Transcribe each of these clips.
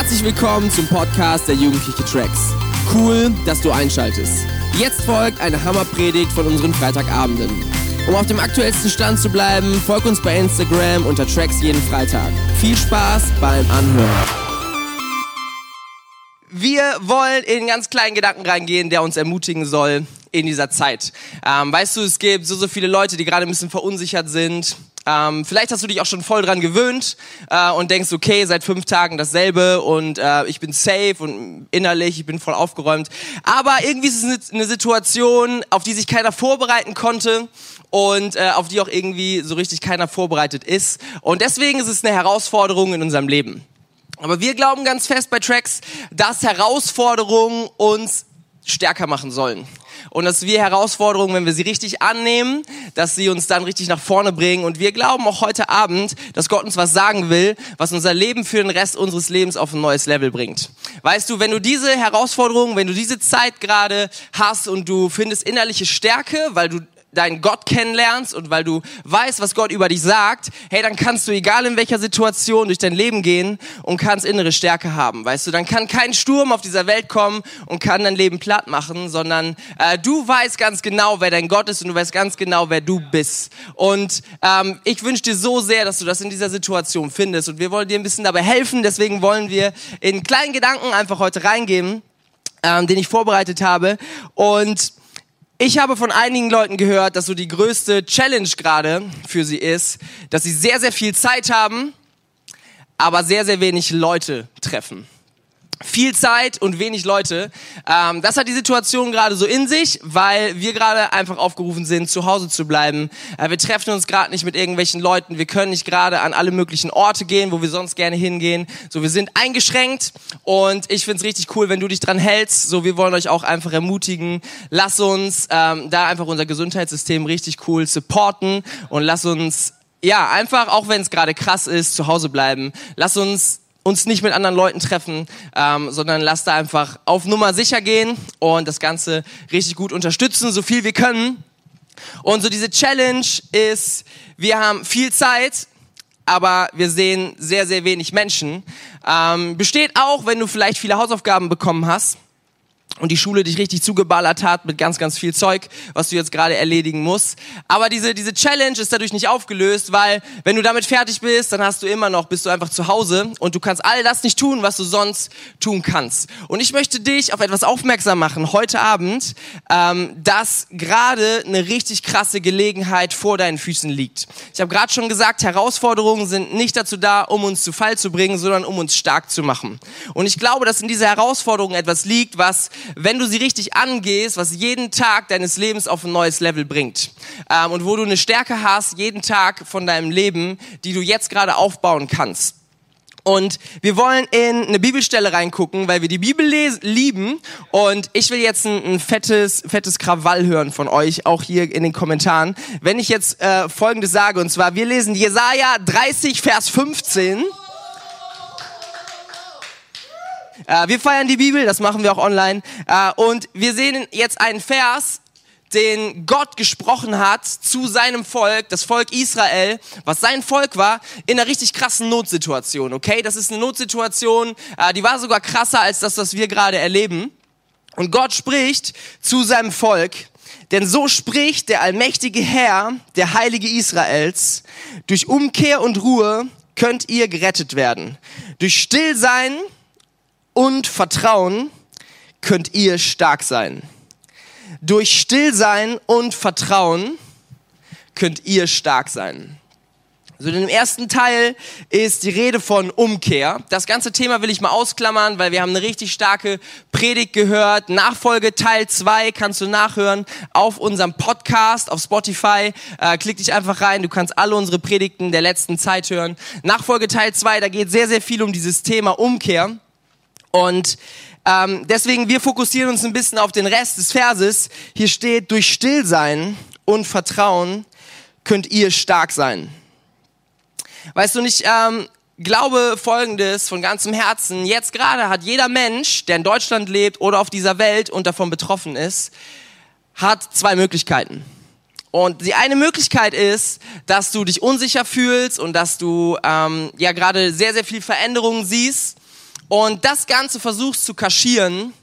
Herzlich willkommen zum Podcast der Jugendliche Tracks. Cool, dass du einschaltest. Jetzt folgt eine Hammerpredigt von unseren Freitagabenden. Um auf dem aktuellsten Stand zu bleiben, folg uns bei Instagram unter Tracks jeden Freitag. Viel Spaß beim Anhören. Wir wollen in einen ganz kleinen Gedanken reingehen, der uns ermutigen soll in dieser Zeit. Ähm, weißt du, es gibt so, so viele Leute, die gerade ein bisschen verunsichert sind, ähm, vielleicht hast du dich auch schon voll dran gewöhnt äh, und denkst, okay, seit fünf Tagen dasselbe und äh, ich bin safe und innerlich, ich bin voll aufgeräumt. Aber irgendwie ist es eine Situation, auf die sich keiner vorbereiten konnte und äh, auf die auch irgendwie so richtig keiner vorbereitet ist. Und deswegen ist es eine Herausforderung in unserem Leben. Aber wir glauben ganz fest bei Tracks, dass Herausforderungen uns stärker machen sollen und dass wir Herausforderungen, wenn wir sie richtig annehmen, dass sie uns dann richtig nach vorne bringen. Und wir glauben auch heute Abend, dass Gott uns was sagen will, was unser Leben für den Rest unseres Lebens auf ein neues Level bringt. Weißt du, wenn du diese Herausforderungen, wenn du diese Zeit gerade hast und du findest innerliche Stärke, weil du deinen Gott kennenlernst und weil du weißt, was Gott über dich sagt, hey, dann kannst du, egal in welcher Situation, durch dein Leben gehen und kannst innere Stärke haben. Weißt du, dann kann kein Sturm auf dieser Welt kommen und kann dein Leben platt machen, sondern äh, du weißt ganz genau, wer dein Gott ist und du weißt ganz genau, wer du bist. Und ähm, ich wünsche dir so sehr, dass du das in dieser Situation findest und wir wollen dir ein bisschen dabei helfen. Deswegen wollen wir in kleinen Gedanken einfach heute reingeben, ähm, den ich vorbereitet habe und ich habe von einigen Leuten gehört, dass so die größte Challenge gerade für sie ist, dass sie sehr, sehr viel Zeit haben, aber sehr, sehr wenig Leute treffen viel Zeit und wenig Leute. Ähm, das hat die Situation gerade so in sich, weil wir gerade einfach aufgerufen sind, zu Hause zu bleiben. Äh, wir treffen uns gerade nicht mit irgendwelchen Leuten. Wir können nicht gerade an alle möglichen Orte gehen, wo wir sonst gerne hingehen. So, wir sind eingeschränkt und ich find's richtig cool, wenn du dich dran hältst. So, wir wollen euch auch einfach ermutigen. Lass uns ähm, da einfach unser Gesundheitssystem richtig cool supporten und lass uns ja, einfach, auch wenn es gerade krass ist, zu Hause bleiben. Lass uns uns nicht mit anderen Leuten treffen, ähm, sondern lass da einfach auf Nummer sicher gehen und das Ganze richtig gut unterstützen, so viel wir können. Und so diese Challenge ist, wir haben viel Zeit, aber wir sehen sehr, sehr wenig Menschen. Ähm, besteht auch, wenn du vielleicht viele Hausaufgaben bekommen hast und die Schule dich richtig zugeballert hat mit ganz, ganz viel Zeug, was du jetzt gerade erledigen musst. Aber diese, diese Challenge ist dadurch nicht aufgelöst, weil wenn du damit fertig bist, dann hast du immer noch, bist du einfach zu Hause und du kannst all das nicht tun, was du sonst tun kannst. Und ich möchte dich auf etwas aufmerksam machen heute Abend, ähm, dass gerade eine richtig krasse Gelegenheit vor deinen Füßen liegt. Ich habe gerade schon gesagt, Herausforderungen sind nicht dazu da, um uns zu Fall zu bringen, sondern um uns stark zu machen. Und ich glaube, dass in dieser Herausforderung etwas liegt, was wenn du sie richtig angehst, was jeden Tag deines Lebens auf ein neues Level bringt. Ähm, und wo du eine Stärke hast, jeden Tag von deinem Leben, die du jetzt gerade aufbauen kannst. Und wir wollen in eine Bibelstelle reingucken, weil wir die Bibel lieben. Und ich will jetzt ein, ein, fettes, fettes Krawall hören von euch, auch hier in den Kommentaren. Wenn ich jetzt äh, Folgendes sage, und zwar, wir lesen Jesaja 30, Vers 15. wir feiern die Bibel, das machen wir auch online. Äh, und wir sehen jetzt einen Vers, den Gott gesprochen hat zu seinem Volk, das Volk Israel, was sein Volk war, in einer richtig krassen Notsituation, okay? Das ist eine Notsituation, äh, die war sogar krasser als das, was wir gerade erleben. Und Gott spricht zu seinem Volk, denn so spricht der allmächtige Herr, der Heilige Israels, durch Umkehr und Ruhe könnt ihr gerettet werden. Durch Stillsein und Vertrauen könnt ihr stark sein. Durch Stillsein und Vertrauen könnt ihr stark sein. Also in dem ersten Teil ist die Rede von Umkehr. Das ganze Thema will ich mal ausklammern, weil wir haben eine richtig starke Predigt gehört. Nachfolge Teil 2 kannst du nachhören auf unserem Podcast auf Spotify. Äh, klick dich einfach rein, du kannst alle unsere Predigten der letzten Zeit hören. Nachfolge Teil 2, da geht sehr, sehr viel um dieses Thema Umkehr. Und ähm, deswegen, wir fokussieren uns ein bisschen auf den Rest des Verses. Hier steht, durch Stillsein und Vertrauen könnt ihr stark sein. Weißt du nicht, ähm, glaube Folgendes von ganzem Herzen. Jetzt gerade hat jeder Mensch, der in Deutschland lebt oder auf dieser Welt und davon betroffen ist, hat zwei Möglichkeiten. Und die eine Möglichkeit ist, dass du dich unsicher fühlst und dass du ähm, ja gerade sehr, sehr viel Veränderungen siehst und das Ganze versuchst zu kaschieren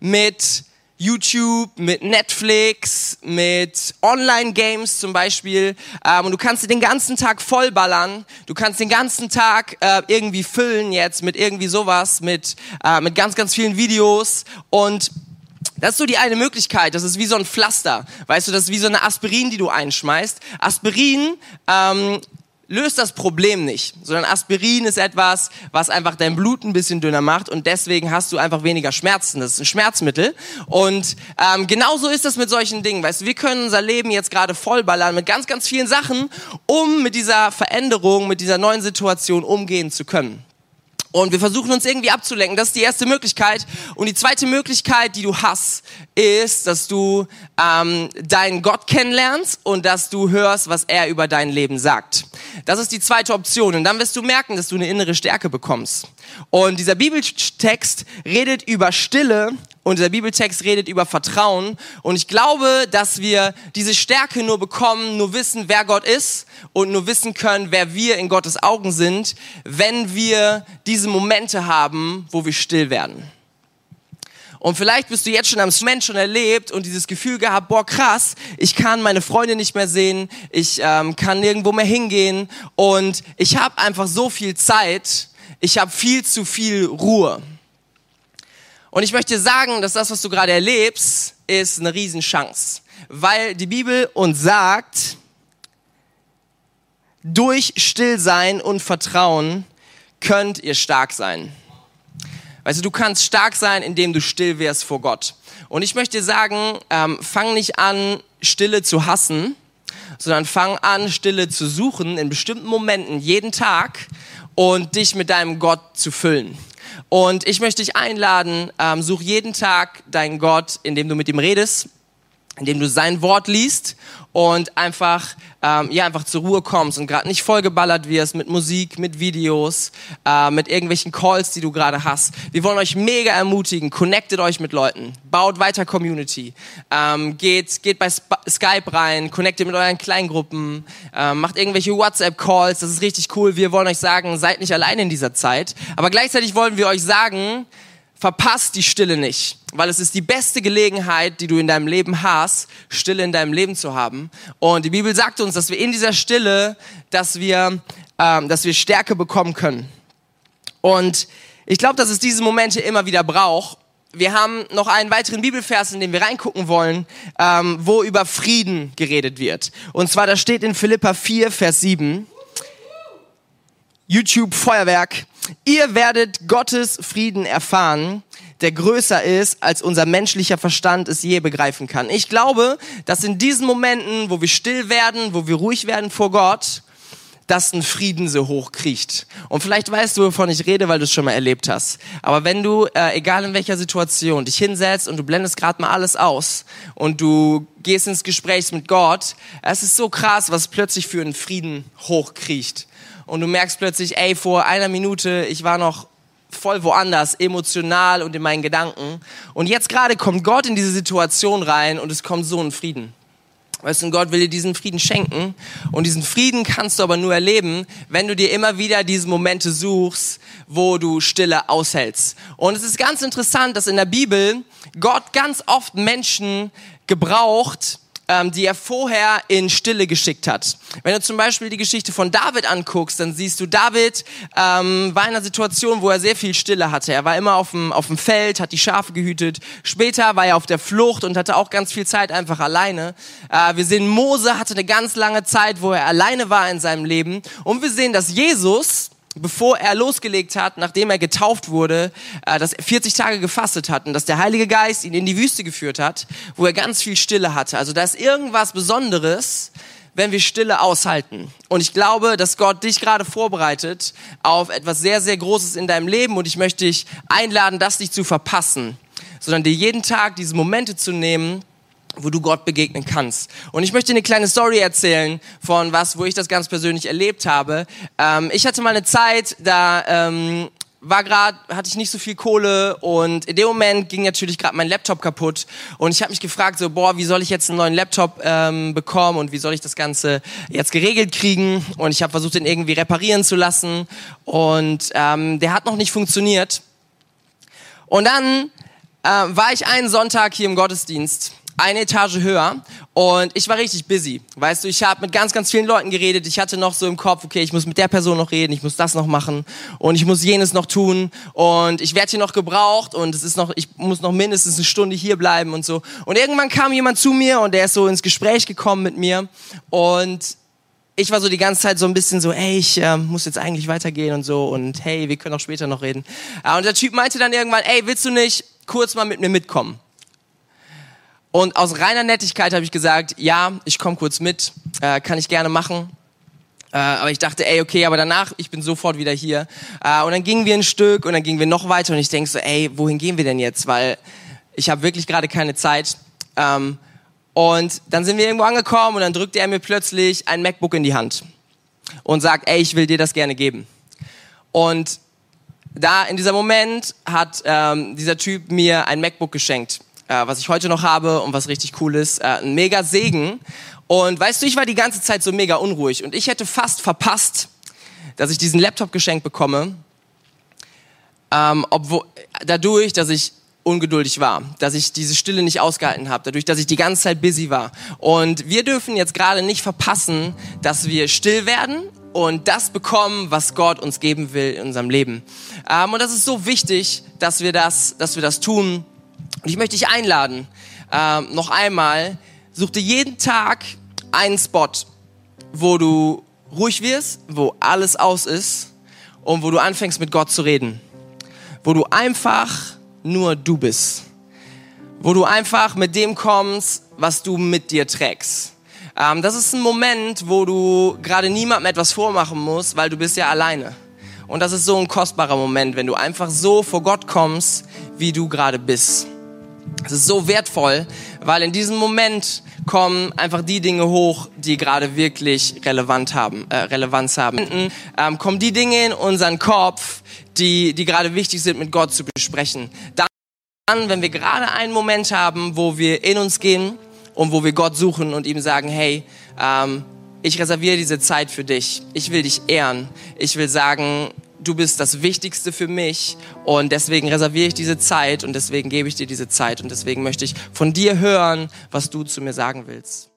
mit YouTube, mit Netflix, mit Online-Games zum Beispiel. Ähm, und du kannst den ganzen Tag vollballern. Du kannst den ganzen Tag äh, irgendwie füllen jetzt mit irgendwie sowas, mit, äh, mit ganz, ganz vielen Videos. Und das ist so die eine Möglichkeit. Das ist wie so ein Pflaster. Weißt du, das ist wie so eine Aspirin, die du einschmeißt. Aspirin ähm, löst das Problem nicht, sondern Aspirin ist etwas, was einfach dein Blut ein bisschen dünner macht und deswegen hast du einfach weniger Schmerzen. Das ist ein Schmerzmittel und ähm, genauso ist das mit solchen Dingen. Weißt du, wir können unser Leben jetzt gerade vollballern mit ganz, ganz vielen Sachen, um mit dieser Veränderung, mit dieser neuen Situation umgehen zu können. Und wir versuchen uns irgendwie abzulenken. Das ist die erste Möglichkeit. Und die zweite Möglichkeit, die du hast, ist, dass du ähm, deinen Gott kennenlernst und dass du hörst, was er über dein Leben sagt. Das ist die zweite Option. Und dann wirst du merken, dass du eine innere Stärke bekommst. Und dieser Bibeltext redet über Stille und der Bibeltext redet über Vertrauen. Und ich glaube, dass wir diese Stärke nur bekommen, nur wissen, wer Gott ist und nur wissen können, wer wir in Gottes Augen sind, wenn wir diese Momente haben, wo wir still werden. Und vielleicht bist du jetzt schon am Moment schon erlebt und dieses Gefühl gehabt, boah krass, ich kann meine Freunde nicht mehr sehen, ich ähm, kann nirgendwo mehr hingehen und ich habe einfach so viel Zeit, ich habe viel zu viel Ruhe. Und ich möchte sagen, dass das, was du gerade erlebst, ist eine Riesenchance. Weil die Bibel uns sagt, durch Stillsein und Vertrauen könnt ihr stark sein. Weißt du, du kannst stark sein, indem du still wärst vor Gott. Und ich möchte sagen, ähm, fang nicht an, Stille zu hassen, sondern fang an, Stille zu suchen in bestimmten Momenten jeden Tag und dich mit deinem Gott zu füllen. Und ich möchte dich einladen, ähm, such jeden Tag deinen Gott, indem du mit ihm redest, indem du sein Wort liest und einfach ähm, ja einfach zur Ruhe kommst und gerade nicht vollgeballert wirst mit Musik, mit Videos, äh, mit irgendwelchen Calls, die du gerade hast. Wir wollen euch mega ermutigen, connectet euch mit Leuten, baut weiter Community, ähm, geht geht bei Sp Skype rein, connectet mit euren Kleingruppen, ähm, macht irgendwelche WhatsApp Calls, das ist richtig cool. Wir wollen euch sagen, seid nicht allein in dieser Zeit, aber gleichzeitig wollen wir euch sagen, verpasst die Stille nicht, weil es ist die beste Gelegenheit, die du in deinem Leben hast, Stille in deinem Leben zu haben. Und die Bibel sagt uns, dass wir in dieser Stille, dass wir, ähm, dass wir Stärke bekommen können. Und ich glaube, dass es diese Momente immer wieder braucht. Wir haben noch einen weiteren Bibelvers, in den wir reingucken wollen, ähm, wo über Frieden geredet wird. Und zwar, da steht in Philippa 4, Vers 7. YouTube Feuerwerk. Ihr werdet Gottes Frieden erfahren, der größer ist, als unser menschlicher Verstand es je begreifen kann. Ich glaube, dass in diesen Momenten, wo wir still werden, wo wir ruhig werden vor Gott, dass ein Frieden so hoch kriecht. Und vielleicht weißt du, wovon ich rede, weil du es schon mal erlebt hast. Aber wenn du, äh, egal in welcher Situation, dich hinsetzt und du blendest gerade mal alles aus und du gehst ins Gespräch mit Gott, es ist so krass, was plötzlich für einen Frieden hochkriecht und du merkst plötzlich, ey, vor einer Minute, ich war noch voll woanders, emotional und in meinen Gedanken. Und jetzt gerade kommt Gott in diese Situation rein und es kommt so ein Frieden. Weißt du, Gott will dir diesen Frieden schenken. Und diesen Frieden kannst du aber nur erleben, wenn du dir immer wieder diese Momente suchst, wo du Stille aushältst. Und es ist ganz interessant, dass in der Bibel Gott ganz oft Menschen gebraucht, die er vorher in Stille geschickt hat. Wenn du zum Beispiel die Geschichte von David anguckst, dann siehst du, David ähm, war in einer Situation, wo er sehr viel Stille hatte. Er war immer auf dem, auf dem Feld, hat die Schafe gehütet. Später war er auf der Flucht und hatte auch ganz viel Zeit einfach alleine. Äh, wir sehen, Mose hatte eine ganz lange Zeit, wo er alleine war in seinem Leben. Und wir sehen, dass Jesus bevor er losgelegt hat, nachdem er getauft wurde, äh, dass er 40 Tage gefastet hat und dass der Heilige Geist ihn in die Wüste geführt hat, wo er ganz viel Stille hatte. Also da ist irgendwas Besonderes, wenn wir Stille aushalten. Und ich glaube, dass Gott dich gerade vorbereitet auf etwas sehr, sehr Großes in deinem Leben und ich möchte dich einladen, das nicht zu verpassen, sondern dir jeden Tag diese Momente zu nehmen, wo du Gott begegnen kannst. Und ich möchte eine kleine Story erzählen von was, wo ich das ganz persönlich erlebt habe. Ähm, ich hatte mal eine Zeit, da ähm, war gerade, hatte ich nicht so viel Kohle und in dem Moment ging natürlich gerade mein Laptop kaputt. Und ich habe mich gefragt so, boah, wie soll ich jetzt einen neuen Laptop ähm, bekommen und wie soll ich das Ganze jetzt geregelt kriegen? Und ich habe versucht, den irgendwie reparieren zu lassen. Und ähm, der hat noch nicht funktioniert. Und dann äh, war ich einen Sonntag hier im Gottesdienst eine Etage höher und ich war richtig busy. Weißt du, ich habe mit ganz, ganz vielen Leuten geredet. Ich hatte noch so im Kopf, okay, ich muss mit der Person noch reden, ich muss das noch machen und ich muss jenes noch tun und ich werde hier noch gebraucht und es ist noch, ich muss noch mindestens eine Stunde hier bleiben und so. Und irgendwann kam jemand zu mir und der ist so ins Gespräch gekommen mit mir und ich war so die ganze Zeit so ein bisschen so, ey, ich äh, muss jetzt eigentlich weitergehen und so und hey, wir können auch später noch reden. Äh, und der Typ meinte dann irgendwann, ey, willst du nicht kurz mal mit mir mitkommen? Und aus reiner Nettigkeit habe ich gesagt, ja, ich komme kurz mit, äh, kann ich gerne machen. Äh, aber ich dachte, ey, okay, aber danach, ich bin sofort wieder hier. Äh, und dann gingen wir ein Stück und dann gingen wir noch weiter und ich denke so, ey, wohin gehen wir denn jetzt? Weil ich habe wirklich gerade keine Zeit. Ähm, und dann sind wir irgendwo angekommen und dann drückte er mir plötzlich ein MacBook in die Hand und sagt, ey, ich will dir das gerne geben. Und da in dieser Moment hat ähm, dieser Typ mir ein MacBook geschenkt äh, was ich heute noch habe und was richtig cool ist. Äh, ein mega Segen. Und weißt du, ich war die ganze Zeit so mega unruhig und ich hätte fast verpasst, dass ich diesen Laptop geschenkt bekomme, ähm, obwohl, dadurch, dass ich ungeduldig war, dass ich diese Stille nicht ausgehalten habe, dadurch, dass ich die ganze Zeit busy war. Und wir dürfen jetzt gerade nicht verpassen, dass wir still werden und das bekommen, was Gott uns geben will in unserem Leben. Ähm, und das ist so wichtig, dass wir das, dass wir das tun. Und ich möchte dich einladen, äh, noch einmal, such dir jeden Tag einen Spot, wo du ruhig wirst, wo alles aus ist und wo du anfängst mit Gott zu reden. Wo du einfach nur du bist. Wo du einfach mit dem kommst, was du mit dir trägst. Ähm, das ist ein Moment, wo du gerade niemandem etwas vormachen musst, weil du bist ja alleine. Und das ist so ein kostbarer Moment, wenn du einfach so vor Gott kommst, wie du gerade bist. Es ist so wertvoll, weil in diesem Moment kommen einfach die Dinge hoch, die gerade wirklich relevant haben, äh, Relevanz haben. Ähm, kommen die Dinge in unseren Kopf, die, die gerade wichtig sind, mit Gott zu besprechen. Dann, wenn wir gerade einen Moment haben, wo wir in uns gehen und wo wir Gott suchen und ihm sagen, hey, ähm, ich reserviere diese Zeit für dich. Ich will dich ehren. Ich will sagen, du bist das Wichtigste für mich und deswegen reserviere ich diese Zeit und deswegen gebe ich dir diese Zeit und deswegen möchte ich von dir hören, was du zu mir sagen willst.